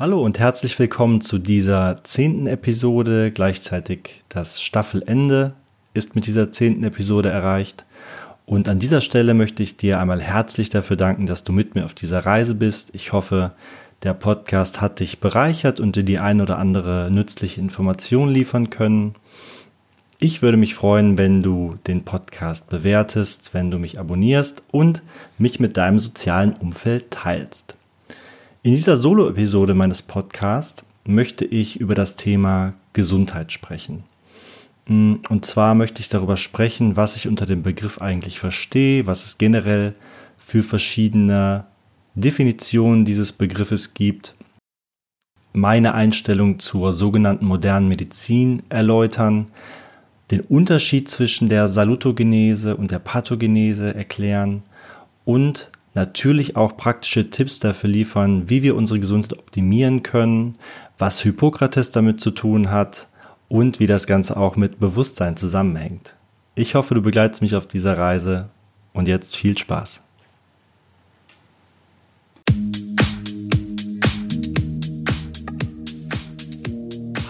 Hallo und herzlich willkommen zu dieser zehnten Episode. Gleichzeitig das Staffelende ist mit dieser zehnten Episode erreicht. Und an dieser Stelle möchte ich dir einmal herzlich dafür danken, dass du mit mir auf dieser Reise bist. Ich hoffe, der Podcast hat dich bereichert und dir die ein oder andere nützliche Information liefern können. Ich würde mich freuen, wenn du den Podcast bewertest, wenn du mich abonnierst und mich mit deinem sozialen Umfeld teilst. In dieser Solo-Episode meines Podcasts möchte ich über das Thema Gesundheit sprechen. Mm, und zwar möchte ich darüber sprechen, was ich unter dem Begriff eigentlich verstehe, was es generell für verschiedene Definitionen dieses Begriffes gibt, meine Einstellung zur sogenannten modernen Medizin erläutern, den Unterschied zwischen der Salutogenese und der Pathogenese erklären und natürlich auch praktische Tipps dafür liefern, wie wir unsere Gesundheit optimieren können, was Hippokrates damit zu tun hat und wie das Ganze auch mit Bewusstsein zusammenhängt. Ich hoffe, du begleitest mich auf dieser Reise und jetzt viel Spaß.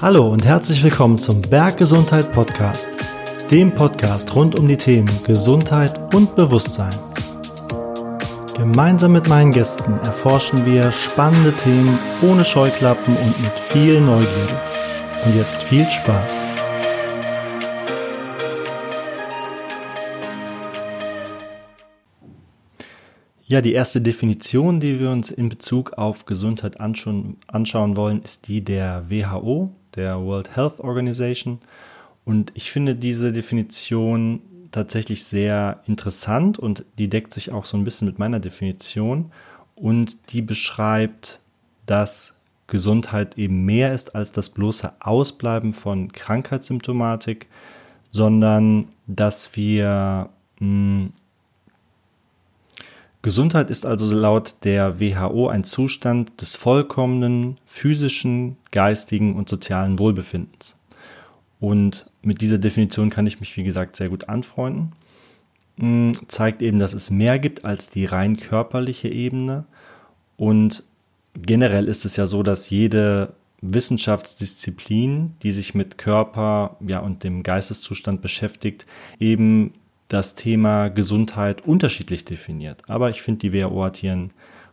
Hallo und herzlich willkommen zum Berggesundheit Podcast, dem Podcast rund um die Themen Gesundheit und Bewusstsein. Gemeinsam mit meinen Gästen erforschen wir spannende Themen ohne Scheuklappen und mit viel Neugierde. Und jetzt viel Spaß. Ja, die erste Definition, die wir uns in Bezug auf Gesundheit anschauen, wollen, ist die der WHO, der World Health Organization. Und ich finde diese Definition tatsächlich sehr interessant und die deckt sich auch so ein bisschen mit meiner Definition und die beschreibt, dass Gesundheit eben mehr ist als das bloße Ausbleiben von Krankheitssymptomatik, sondern dass wir hm, Gesundheit ist also laut der WHO ein Zustand des vollkommenen physischen, geistigen und sozialen Wohlbefindens. Und mit dieser Definition kann ich mich, wie gesagt, sehr gut anfreunden. Mm, zeigt eben, dass es mehr gibt als die rein körperliche Ebene. Und generell ist es ja so, dass jede Wissenschaftsdisziplin, die sich mit Körper ja, und dem Geisteszustand beschäftigt, eben das Thema Gesundheit unterschiedlich definiert. Aber ich finde, die WHO hat hier einen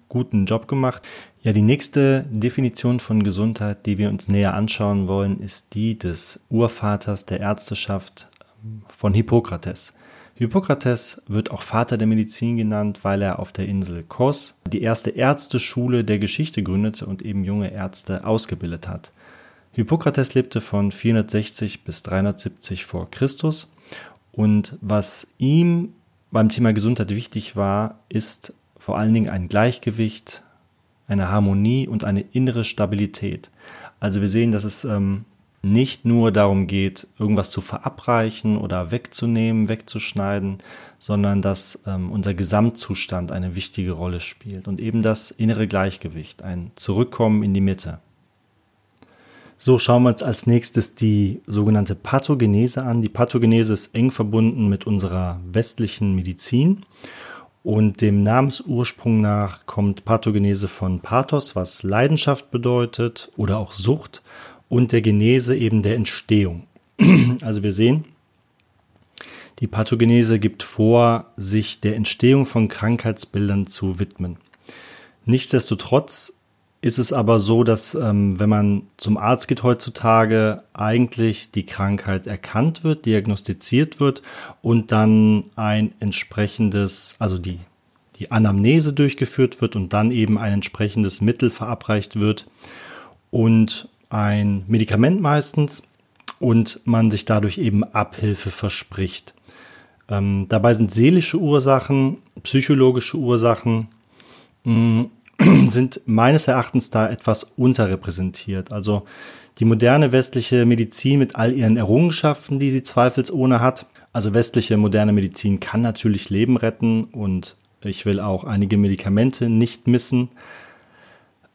guten Job gemacht. Ja, die nächste Definition von Gesundheit, die wir uns näher anschauen wollen, ist die des Urvaters der Ärzteschaft ähm, von Hippokrates. Hippokrates wird auch Vater der Medizin genannt, weil er auf der Insel Kos die erste Ärzteschule der Geschichte gründete und eben junge Ärzte ausgebildet hat. Hippokrates lebte von 460 bis 370 vor Christus und was ihm beim Thema Gesundheit wichtig war, ist vor allen Dingen ein Gleichgewicht eine Harmonie und eine innere Stabilität. Also wir sehen, dass es ähm, nicht nur darum geht, irgendwas zu verabreichen oder wegzunehmen, wegzuschneiden, sondern dass ähm, unser Gesamtzustand eine wichtige Rolle spielt und eben das innere Gleichgewicht, ein Zurückkommen in die Mitte. So schauen wir uns als nächstes die sogenannte Pathogenese an. Die Pathogenese ist eng verbunden mit unserer westlichen Medizin und dem Namensursprung nach kommt Pathogenese von Pathos, was Leidenschaft bedeutet oder auch Sucht und der Genese eben der Entstehung. Also wir sehen, die Pathogenese gibt vor, sich der Entstehung von Krankheitsbildern zu widmen. Nichtsdestotrotz ist es aber so, dass ähm, wenn man zum Arzt geht heutzutage, eigentlich die Krankheit erkannt wird, diagnostiziert wird und dann ein entsprechendes, also die, die Anamnese durchgeführt wird und dann eben ein entsprechendes Mittel verabreicht wird und ein Medikament meistens und man sich dadurch eben Abhilfe verspricht. Ähm, dabei sind seelische Ursachen, psychologische Ursachen mh, mm, sind meines Erachtens da etwas unterrepräsentiert. Also die moderne westliche Medizin mit all ihren Errungenschaften, die sie zweifelsohne hat. Also westliche moderne Medizin kann natürlich Leben retten und ich will auch einige Medikamente nicht missen.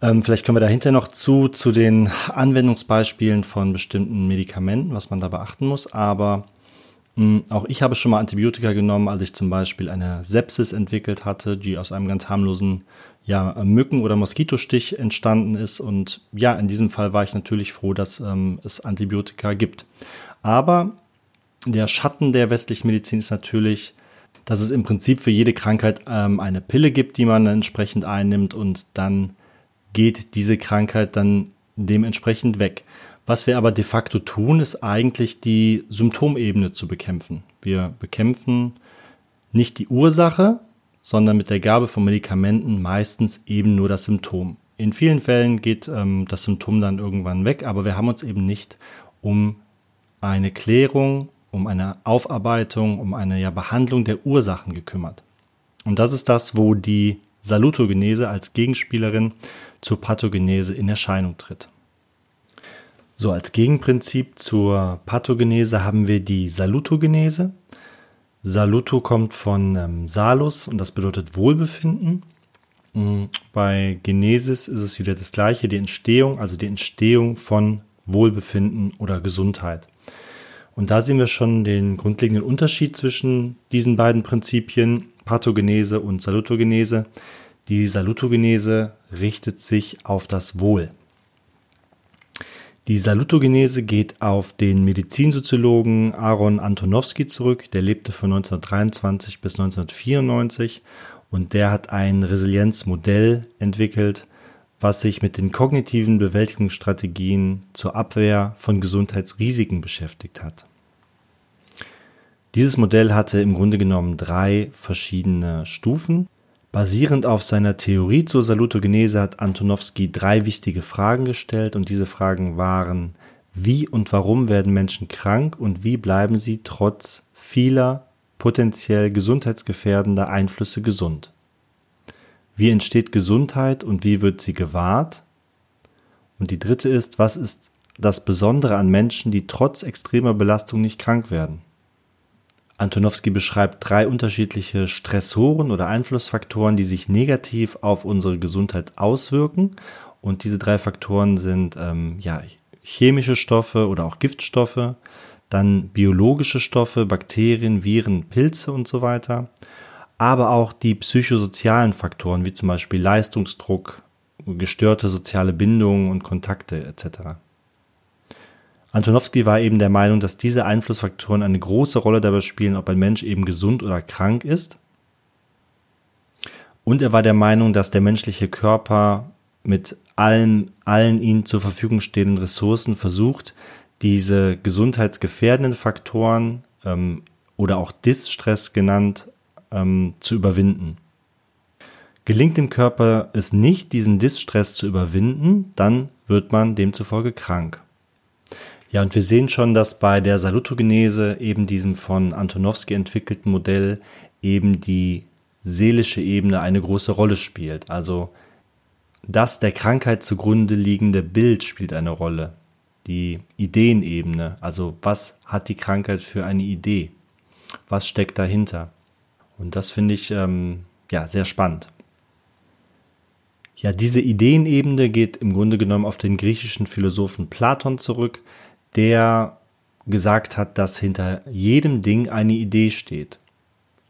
Ähm, vielleicht kommen wir dahinter noch zu, zu den Anwendungsbeispielen von bestimmten Medikamenten, was man da beachten muss. Aber Hm, auch ich habe schon mal Antibiotika genommen, als ich zum Beispiel eine Sepsis entwickelt hatte, die aus einem ganz harmlosen ja, Mücken- oder Moskitostich entstanden ist. Und ja, in diesem Fall war ich natürlich froh, dass ähm, es Antibiotika gibt. Aber der Schatten der westlichen Medizin ist natürlich, dass es im Prinzip für jede Krankheit ähm, eine Pille gibt, die man entsprechend einnimmt und dann geht diese Krankheit dann dementsprechend weg. Was wir aber de facto tun, ist eigentlich die Symptomebene zu bekämpfen. Wir bekämpfen nicht die Ursache, sondern mit der Gabe von Medikamenten meistens eben nur das Symptom. In vielen Fällen geht ähm, das Symptom dann irgendwann weg, aber wir haben uns eben nicht um eine Klärung, um eine Aufarbeitung, um eine ja, Behandlung der Ursachen gekümmert. Und das ist das, wo die Salutogenese als Gegenspielerin zur Pathogenese in Erscheinung tritt. So, als Gegenprinzip zur Pathogenese haben wir die Salutogenese. Saluto kommt von ähm, Salus und das bedeutet Wohlbefinden. Mm, bei Genesis ist es wieder das gleiche, die Entstehung, also die Entstehung von Wohlbefinden oder Gesundheit. Und da sehen wir schon den grundlegenden Unterschied zwischen diesen beiden Prinzipien, Pathogenese und Salutogenese. Die Salutogenese richtet sich auf das Wohl. Die Salutogenese geht auf den Medizinsoziologen Aaron Antonowski zurück. Der lebte von 1923 bis 1994 und der hat ein Resilienzmodell entwickelt, was sich mit den kognitiven Bewältigungsstrategien zur Abwehr von Gesundheitsrisiken beschäftigt hat. Dieses Modell hatte im Grunde genommen drei verschiedene Stufen. Basierend auf seiner Theorie zur Salutogenese hat Antonowski drei wichtige Fragen gestellt und diese Fragen waren, wie und warum werden Menschen krank und wie bleiben sie trotz vieler potenziell gesundheitsgefährdender Einflüsse gesund? Wie entsteht Gesundheit und wie wird sie gewahrt? Und die dritte ist, was ist das Besondere an Menschen, die trotz extremer Belastung nicht krank werden? Antonowski beschreibt drei unterschiedliche Stressoren oder Einflussfaktoren, die sich negativ auf unsere Gesundheit auswirken. Und diese drei Faktoren sind ähm, ja, chemische Stoffe oder auch Giftstoffe, dann biologische Stoffe, Bakterien, Viren, Pilze und so weiter, aber auch die psychosozialen Faktoren, wie zum Beispiel Leistungsdruck, gestörte soziale Bindungen und Kontakte etc. Antonowski war eben der Meinung, dass diese Einflussfaktoren eine große Rolle dabei spielen, ob ein Mensch eben gesund oder krank ist. Und er war der Meinung, dass der menschliche Körper mit allen, allen ihm zur Verfügung stehenden Ressourcen versucht, diese gesundheitsgefährdenden Faktoren ähm, oder auch Distress genannt, ähm, zu überwinden. Gelingt dem Körper es nicht, diesen Distress zu überwinden, dann wird man demzufolge krank. Ja, und wir sehen schon, dass bei der Salutogenese, eben diesem von Antonowski entwickelten Modell, eben die seelische Ebene eine große Rolle spielt. Also das der Krankheit zugrunde liegende Bild spielt eine Rolle. Die Ideenebene, also was hat die Krankheit für eine Idee? Was steckt dahinter? Und das finde ich ähm, ja sehr spannend. Ja, diese Ideenebene geht im Grunde genommen auf den griechischen Philosophen Platon zurück, der gesagt hat, dass hinter jedem Ding eine Idee steht.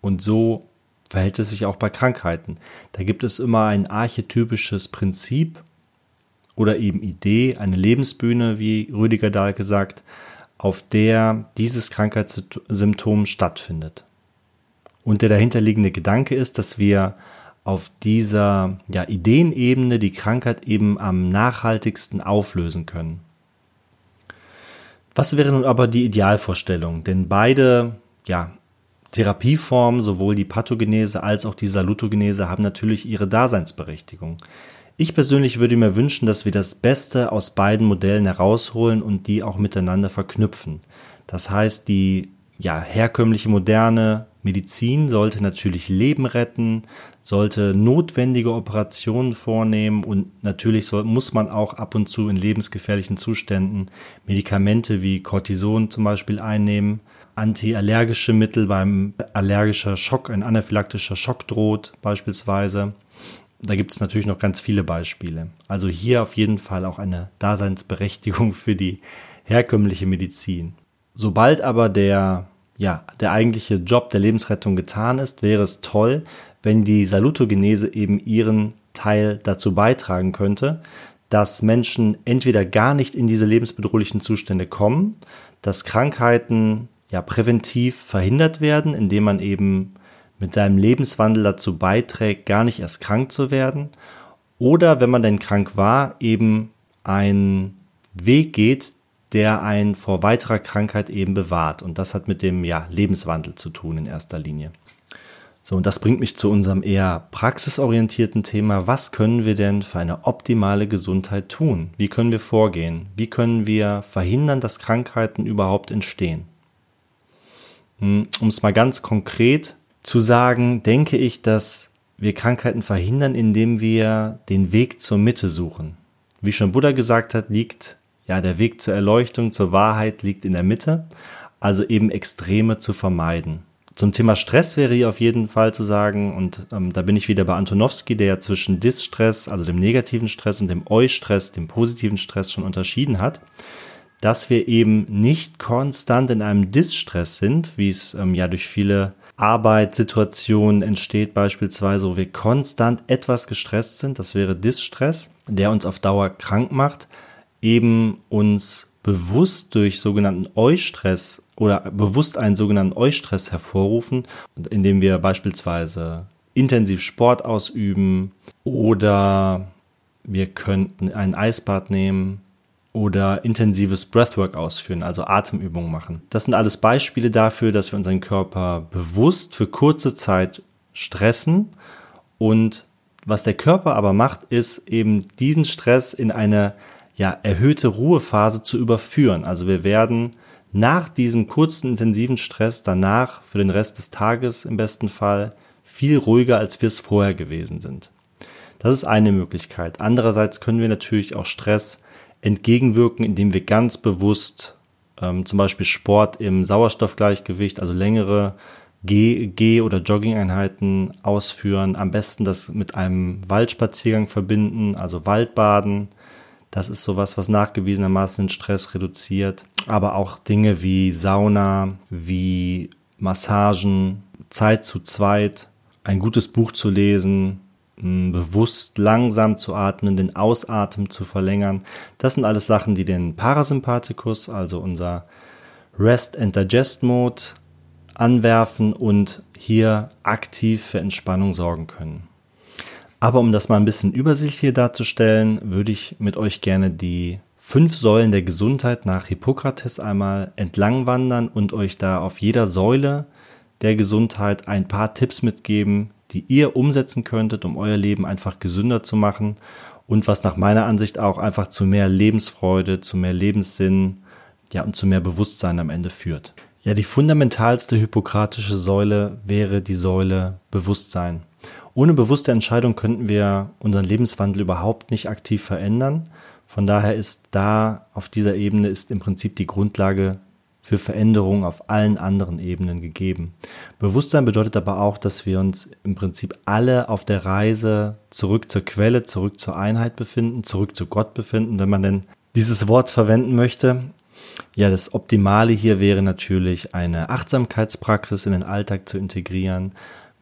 Und so verhält es sich auch bei Krankheiten. Da gibt es immer ein archetypisches Prinzip oder eben Idee, eine Lebensbühne, wie Rüdiger Dahl gesagt, auf der dieses Krankheitssymptom stattfindet. Und der dahinterliegende Gedanke ist, dass wir auf dieser ja, Ideenebene die Krankheit eben am nachhaltigsten auflösen können. Was wäre nun aber die Idealvorstellung? Denn beide, ja, Therapieformen, sowohl die Pathogenese als auch die Salutogenese, haben natürlich ihre Daseinsberechtigung. Ich persönlich würde mir wünschen, dass wir das Beste aus beiden Modellen herausholen und die auch miteinander verknüpfen. Das heißt, die ja, herkömmliche moderne Medizin sollte natürlich Leben retten, sollte notwendige Operationen vornehmen und natürlich soll, muss man auch ab und zu in lebensgefährlichen Zuständen Medikamente wie Cortison zum Beispiel einnehmen, antiallergische Mittel beim allergischer Schock, ein anaphylaktischer Schock droht beispielsweise. Da gibt es natürlich noch ganz viele Beispiele. Also hier auf jeden Fall auch eine Daseinsberechtigung für die herkömmliche Medizin. Sobald aber der ja, der eigentliche Job der Lebensrettung getan ist, wäre es toll, wenn die Salutogenese eben ihren Teil dazu beitragen könnte, dass Menschen entweder gar nicht in diese lebensbedrohlichen Zustände kommen, dass Krankheiten ja präventiv verhindert werden, indem man eben mit seinem Lebenswandel dazu beiträgt, gar nicht erst krank zu werden, oder wenn man denn krank war, eben einen Weg geht, der einen vor weiterer Krankheit eben bewahrt. Und das hat mit dem ja, Lebenswandel zu tun in erster Linie. So, und das bringt mich zu unserem eher praxisorientierten Thema. Was können wir denn für eine optimale Gesundheit tun? Wie können wir vorgehen? Wie können wir verhindern, dass Krankheiten überhaupt entstehen? Hm, um es mal ganz konkret zu sagen, denke ich, dass wir Krankheiten verhindern, indem wir den Weg zur Mitte suchen. Wie schon Buddha gesagt hat, liegt ja der Weg zur Erleuchtung, zur Wahrheit liegt in der Mitte, also eben Extreme zu vermeiden. Zum Thema Stress wäre hier auf jeden Fall zu sagen, und ähm, da bin ich wieder bei Antonowski, der ja zwischen Dis-Stress, also dem negativen Stress, und dem Eu-Stress, dem positiven Stress schon unterschieden hat, dass wir eben nicht konstant in einem Dis-Stress sind, wie es ähm, ja durch viele Arbeitssituationen entsteht, beispielsweise, wo wir konstant etwas gestresst sind, das wäre Dis-Stress, der uns auf Dauer krank macht, eben uns bewusst durch sogenannten Eustress oder bewusst einen sogenannten Eustress hervorrufen, indem wir beispielsweise intensiv Sport ausüben oder wir könnten ein Eisbad nehmen oder intensives Breathwork ausführen, also Atemübungen machen. Das sind alles Beispiele dafür, dass wir unseren Körper bewusst für kurze Zeit stressen und was der Körper aber macht, ist eben diesen Stress in eine ja, erhöhte Ruhephase zu überführen. Also wir werden nach diesem kurzen intensiven Stress danach für den Rest des Tages im besten Fall viel ruhiger, als wir es vorher gewesen sind. Das ist eine Möglichkeit. Andererseits können wir natürlich auch Stress entgegenwirken, indem wir ganz bewusst ähm, zum Beispiel Sport im Sauerstoffgleichgewicht, also längere Geh-, Geh oder Jogging-Einheiten ausführen. Am besten das mit einem Waldspaziergang verbinden, also Waldbaden, das ist sowas, was nachgewiesenermaßen den Stress reduziert. Aber auch Dinge wie Sauna, wie Massagen, Zeit zu zweit, ein gutes Buch zu lesen, bewusst langsam zu atmen, den Ausatmen zu verlängern. Das sind alles Sachen, die den Parasympathikus, also unser Rest and Digest Mode, anwerfen und hier aktiv für Entspannung sorgen können. Aber um das mal ein bisschen übersichtlich darzustellen, würde ich mit euch gerne die fünf Säulen der Gesundheit nach Hippokrates einmal entlang wandern und euch da auf jeder Säule der Gesundheit ein paar Tipps mitgeben, die ihr umsetzen könntet, um euer Leben einfach gesünder zu machen und was nach meiner Ansicht auch einfach zu mehr Lebensfreude, zu mehr Lebenssinn, ja und zu mehr Bewusstsein am Ende führt. Ja, die fundamentalste hippokratische Säule wäre die Säule Bewusstsein. Ohne bewusste Entscheidung könnten wir unseren Lebenswandel überhaupt nicht aktiv verändern. Von daher ist da auf dieser Ebene ist im Prinzip die Grundlage für Veränderung auf allen anderen Ebenen gegeben. Bewusstsein bedeutet aber auch, dass wir uns im Prinzip alle auf der Reise zurück zur Quelle, zurück zur Einheit befinden, zurück zu Gott befinden, wenn man denn dieses Wort verwenden möchte. Ja, das Optimale hier wäre natürlich eine Achtsamkeitspraxis in den Alltag zu integrieren,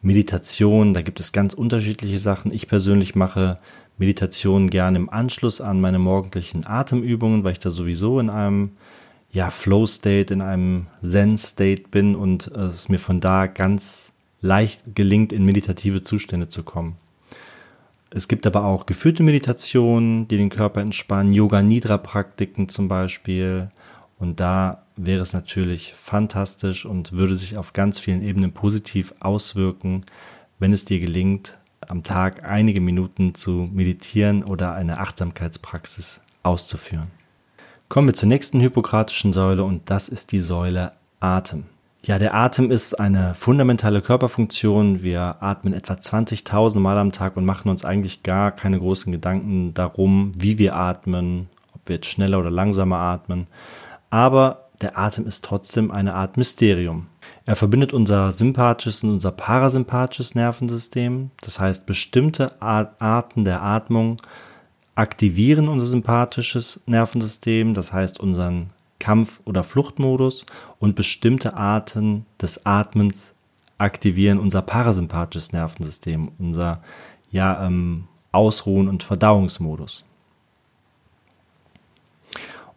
Meditation, da gibt es ganz unterschiedliche Sachen. Ich persönlich mache Meditation gerne im Anschluss an meine morgendlichen Atemübungen, weil ich da sowieso in einem ja, Flow-State, in einem Zen-State bin und es mir von da ganz leicht gelingt, in meditative Zustände zu kommen. Es gibt aber auch geführte Meditationen, die den Körper entspannen, Yoga-Nidra-Praktiken zum Beispiel. Und da wäre es natürlich fantastisch und würde sich auf ganz vielen Ebenen positiv auswirken, wenn es dir gelingt, am Tag einige Minuten zu meditieren oder eine Achtsamkeitspraxis auszuführen. Kommen wir zur nächsten hypokratischen Säule und das ist die Säule Atem. Ja, der Atem ist eine fundamentale Körperfunktion. Wir atmen etwa 20.000 Mal am Tag und machen uns eigentlich gar keine großen Gedanken darum, wie wir atmen, ob wir jetzt schneller oder langsamer atmen. Aber der Atem ist trotzdem eine Art Mysterium. Er verbindet unser sympathisches und unser parasympathisches Nervensystem. Das heißt, bestimmte Arten der Atmung aktivieren unser sympathisches Nervensystem, das heißt unseren Kampf- oder Fluchtmodus und bestimmte Arten des Atmens aktivieren unser parasympathisches Nervensystem, unser ja, ähm, Ausruhen- und Verdauungsmodus.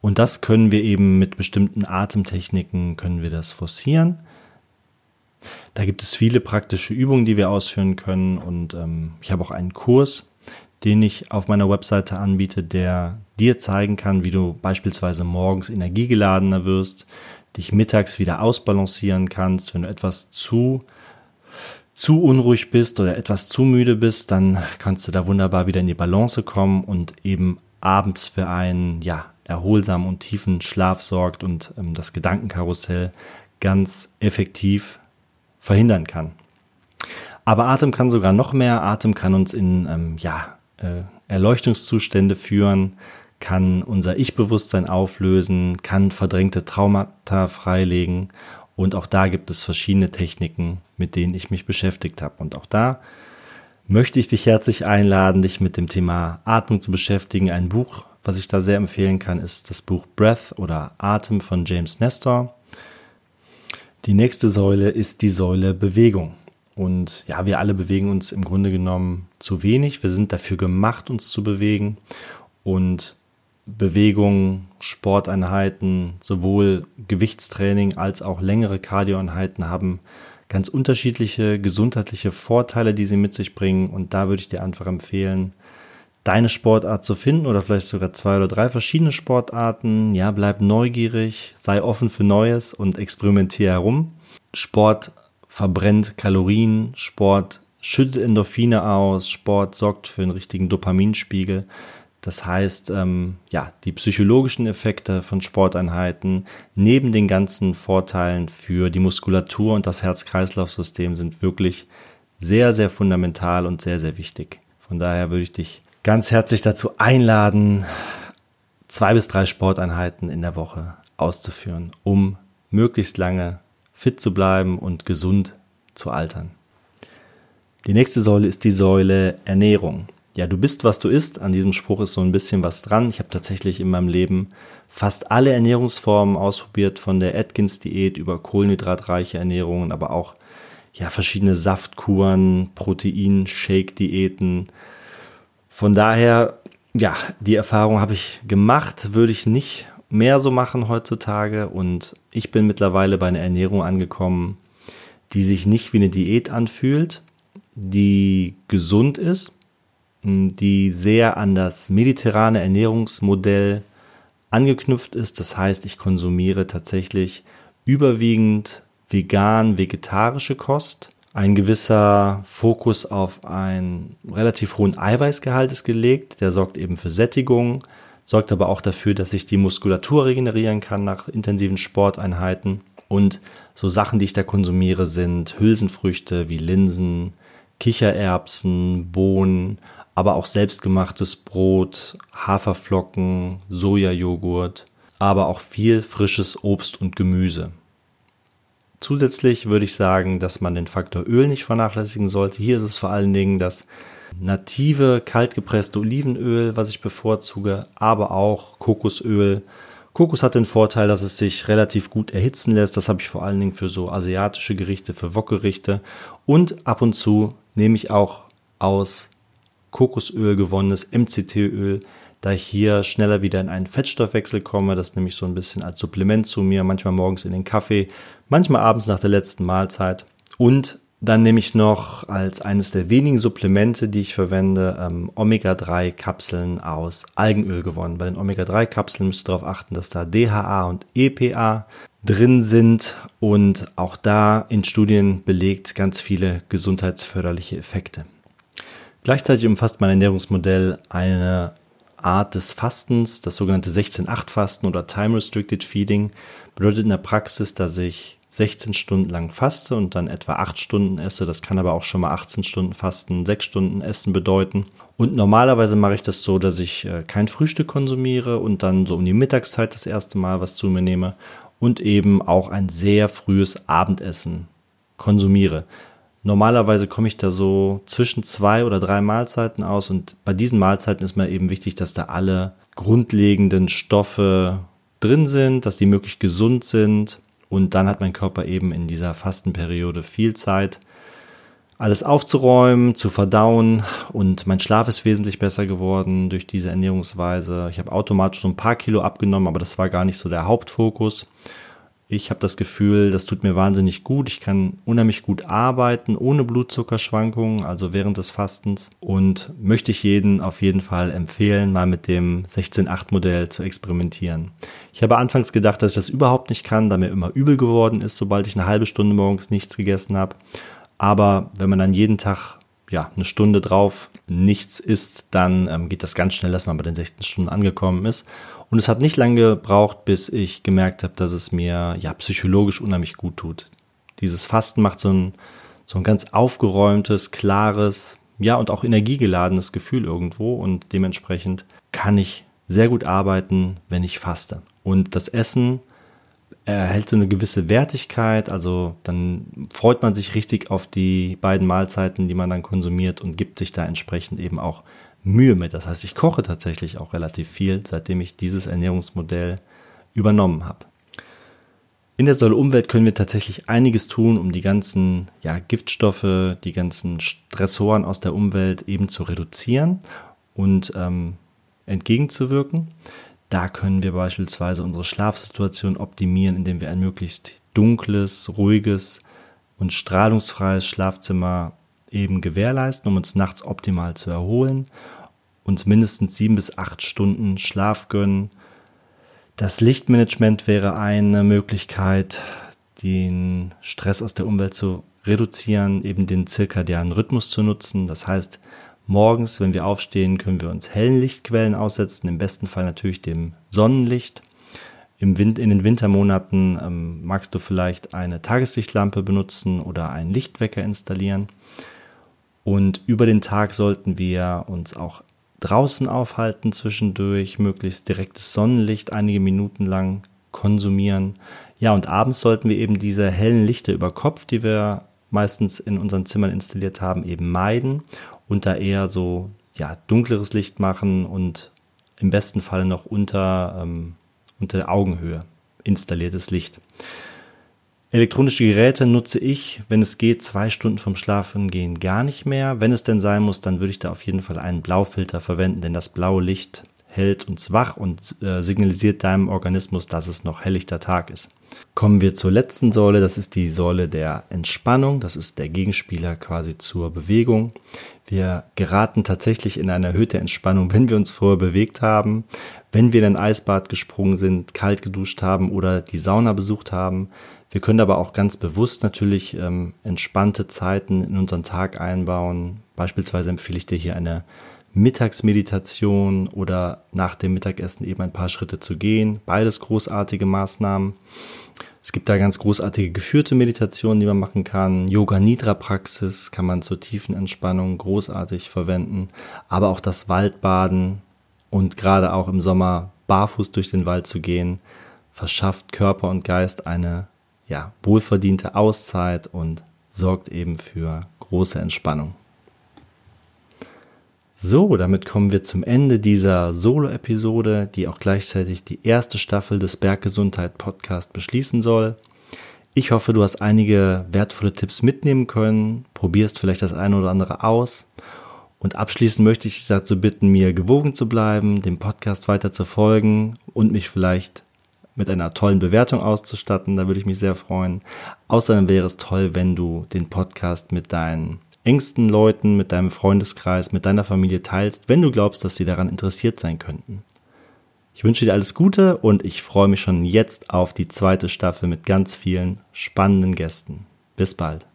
Und das können wir eben mit bestimmten Atemtechniken, können wir das forcieren. Da gibt es viele praktische Übungen, die wir ausführen können. Und ähm, ich habe auch einen Kurs, den ich auf meiner Webseite anbiete, der dir zeigen kann, wie du beispielsweise morgens energiegeladener wirst, dich mittags wieder ausbalancieren kannst, wenn du etwas zu zu unruhig bist oder etwas zu müde bist, dann kannst du da wunderbar wieder in die Balance kommen und eben abends für einen ja, erholsamen und tiefen Schlaf sorgt und ähm, das Gedankenkarussell ganz effektiv verhindern kann. Aber Atem kann sogar noch mehr. Atem kann uns in ähm, ja, äh, Erleuchtungszustände führen, kann unser Ich-Bewusstsein auflösen, kann verdrängte Traumata freilegen und auch da gibt es verschiedene Techniken, mit denen ich mich beschäftigt habe. Und auch da möchte ich dich herzlich einladen, dich mit dem Thema Atmung zu beschäftigen. Ein Buch, was ich da sehr empfehlen kann, ist das Buch Breath oder Atem von James Nestor. Die nächste Säule ist die Säule Bewegung. Und ja, wir alle bewegen uns im Grunde genommen zu wenig. Wir sind dafür gemacht, uns zu bewegen. Und Bewegung, Sporteinheiten, sowohl Gewichtstraining als auch längere Kardioeinheiten haben ganz unterschiedliche gesundheitliche Vorteile, die sie mit sich bringen. Und da würde ich dir einfach empfehlen, deine Sportart zu finden oder vielleicht sogar zwei oder drei verschiedene Sportarten. Ja, bleib neugierig, sei offen für Neues und experimentiere herum. Sport verbrennt Kalorien, Sport schüttet Endorphine aus, Sport sorgt für einen richtigen Dopaminspiegel. Das heißt, ähm, ja, die psychologischen Effekte von Sporteinheiten neben den ganzen Vorteilen für die Muskulatur und das Herz-Kreislauf-System sind wirklich sehr, sehr fundamental und sehr, sehr wichtig. Von daher würde ich dich ganz herzlich dazu einladen, zwei bis drei Sporteinheiten in der Woche auszuführen, um möglichst lange fit zu bleiben und gesund zu altern. Die nächste Säule ist die Säule Ernährung ja, du bist, was du isst. An diesem Spruch ist so ein bisschen was dran. Ich habe tatsächlich in meinem Leben fast alle Ernährungsformen ausprobiert, von der Atkins-Diät über kohlenhydratreiche Ernährungen, aber auch ja, verschiedene Saftkuren, Protein-Shake-Diäten. Von daher, ja, die Erfahrung habe ich gemacht, würde ich nicht mehr so machen heutzutage. Und ich bin mittlerweile bei einer Ernährung angekommen, die sich nicht wie eine Diät anfühlt, die gesund ist, die sehr an das mediterrane Ernährungsmodell angeknüpft ist. Das heißt, ich konsumiere tatsächlich überwiegend vegan, vegetarische Kost. Ein gewisser Fokus auf einen relativ hohen Eiweißgehalt ist gelegt. Der sorgt eben für Sättigung, sorgt aber auch dafür, dass ich die Muskulatur regenerieren kann nach intensiven Sporteinheiten. Und so Sachen, die ich da konsumiere, sind Hülsenfrüchte wie Linsen, Kichererbsen, Bohnen, aber auch selbstgemachtes Brot, Haferflocken, Sojajoghurt, aber auch viel frisches Obst und Gemüse. Zusätzlich würde ich sagen, dass man den Faktor Öl nicht vernachlässigen sollte. Hier ist es vor allen Dingen das native kaltgepresste Olivenöl, was ich bevorzuge, aber auch Kokosöl. Kokos hat den Vorteil, dass es sich relativ gut erhitzen lässt. Das habe ich vor allen Dingen für so asiatische Gerichte, für Wokgerichte. Und ab und zu nehme ich auch aus Kokosöl gewonnenes MCT-Öl, da ich hier schneller wieder in einen Fettstoffwechsel komme. Das nehme ich so ein bisschen als Supplement zu mir, manchmal morgens in den Kaffee, manchmal abends nach der letzten Mahlzeit. Und dann nehme ich noch als eines der wenigen Supplemente, die ich verwende, ähm, Omega-3-Kapseln aus Algenöl gewonnen. Bei den Omega-3-Kapseln müsst ihr darauf achten, dass da DHA und EPA drin sind und auch da in Studien belegt ganz viele gesundheitsförderliche Effekte. Gleichzeitig umfasst mein Ernährungsmodell eine Art des Fastens, das sogenannte 16-8-Fasten oder Time-Restricted Feeding. Bedeutet in der Praxis, dass ich 16 Stunden lang faste und dann etwa 8 Stunden esse. Das kann aber auch schon mal 18 Stunden Fasten, 6 Stunden Essen bedeuten. Und normalerweise mache ich das so, dass ich äh, kein Frühstück konsumiere und dann so um die Mittagszeit das erste Mal was zu mir nehme und eben auch ein sehr frühes Abendessen konsumiere. Normalerweise komme ich da so zwischen zwei oder drei Mahlzeiten aus und bei diesen Mahlzeiten ist mir eben wichtig, dass da alle grundlegenden Stoffe drin sind, dass die möglichst gesund sind. Und dann hat mein Körper eben in dieser Fastenperiode viel Zeit, alles aufzuräumen, zu verdauen und mein Schlaf ist wesentlich besser geworden durch diese Ernährungsweise. Ich habe automatisch so ein paar Kilo abgenommen, aber das war gar nicht so der Hauptfokus. Ich habe das Gefühl, das tut mir wahnsinnig gut. Ich kann unheimlich gut arbeiten, ohne Blutzuckerschwankungen, also während des Fastens. Und möchte ich jeden auf jeden Fall empfehlen, mal mit dem 16-8-Modell zu experimentieren. Ich habe anfangs gedacht, dass ich das überhaupt nicht kann, da mir immer übel geworden ist, sobald ich eine halbe Stunde morgens nichts gegessen habe. Aber wenn man dann jeden Tag ja, eine Stunde drauf nichts isst, dann ähm, geht das ganz schnell, dass man bei den 16 Stunden angekommen ist. Und es hat nicht lange gebraucht, bis ich gemerkt habe, dass es mir ja psychologisch unheimlich gut tut. Dieses Fasten macht so ein, so ein ganz aufgeräumtes, klares, ja, und auch energiegeladenes Gefühl irgendwo. Und dementsprechend kann ich sehr gut arbeiten, wenn ich faste. Und das Essen erhält so eine gewisse Wertigkeit, also dann freut man sich richtig auf die beiden Mahlzeiten, die man dann konsumiert und gibt sich da entsprechend eben auch Mühe mit. Das heißt, ich koche tatsächlich auch relativ viel, seitdem ich dieses Ernährungsmodell übernommen habe. In der Säule Umwelt können wir tatsächlich einiges tun, um die ganzen ja, Giftstoffe, die ganzen Stressoren aus der Umwelt eben zu reduzieren und ähm, entgegenzuwirken. Da können wir beispielsweise unsere Schlafsituation optimieren, indem wir ein möglichst dunkles, ruhiges und strahlungsfreies Schlafzimmer eben gewährleisten, um uns nachts optimal zu erholen, uns mindestens sieben bis acht Stunden Schlaf gönnen. Das Lichtmanagement wäre eine Möglichkeit, den Stress aus der Umwelt zu reduzieren, eben den zirkadianen Rhythmus zu nutzen. Das heißt, morgens, wenn wir aufstehen, können wir uns hellen Lichtquellen aussetzen, im besten Fall natürlich dem Sonnenlicht. Im Wind, in den Wintermonaten ähm, magst du vielleicht eine Tageslichtlampe benutzen oder einen Lichtwecker installieren. Und über den Tag sollten wir uns auch draußen aufhalten zwischendurch, möglichst direktes Sonnenlicht einige Minuten lang konsumieren. Ja, und abends sollten wir eben diese hellen Lichter über Kopf, die wir meistens in unseren Zimmern installiert haben, eben meiden und da eher so ja, dunkleres Licht machen und im besten Fall noch unter, ähm, unter Augenhöhe installiertes Licht. Elektronische Geräte nutze ich, wenn es geht, zwei Stunden vom Schlafengehen gar nicht mehr. Wenn es denn sein muss, dann würde ich da auf jeden Fall einen Blaufilter verwenden, denn das blaue Licht hält uns wach und äh, signalisiert deinem Organismus, dass es noch helllichter Tag ist. Kommen wir zur letzten Säule, das ist die Säule der Entspannung, das ist der Gegenspieler quasi zur Bewegung. Wir geraten tatsächlich in eine erhöhte Entspannung, wenn wir uns vorher bewegt haben, wenn wir in ein Eisbad gesprungen sind, kalt geduscht haben oder die Sauna besucht haben. Wir können aber auch ganz bewusst natürlich ähm, entspannte Zeiten in unseren Tag einbauen. Beispielsweise empfehle ich dir hier eine Mittagsmeditation oder nach dem Mittagessen eben ein paar Schritte zu gehen. Beides großartige Maßnahmen. Es gibt da ganz großartige geführte Meditationen, die man machen kann. Yoga Nidra Praxis kann man zur tiefen Entspannung großartig verwenden. Aber auch das Waldbaden und gerade auch im Sommer barfuß durch den Wald zu gehen, verschafft Körper und Geist eine ja, wohlverdiente Auszeit und sorgt eben für große Entspannung. So, damit kommen wir zum Ende dieser Solo-Episode, die auch gleichzeitig die erste Staffel des Berggesundheit Podcast beschließen soll. Ich hoffe, du hast einige wertvolle Tipps mitnehmen können, probierst vielleicht das eine oder andere aus. Und abschließend möchte ich dich dazu bitten, mir gewogen zu bleiben, dem Podcast weiter zu folgen und mich vielleicht mit einer tollen Bewertung auszustatten. Da würde ich mich sehr freuen. Außerdem wäre es toll, wenn du den Podcast mit deinen engsten Leuten, mit deinem Freundeskreis, mit deiner Familie teilst, wenn du glaubst, dass sie daran interessiert sein könnten. Ich wünsche dir alles Gute und ich freue mich schon jetzt auf die zweite Staffel mit ganz vielen spannenden Gästen. Bis bald.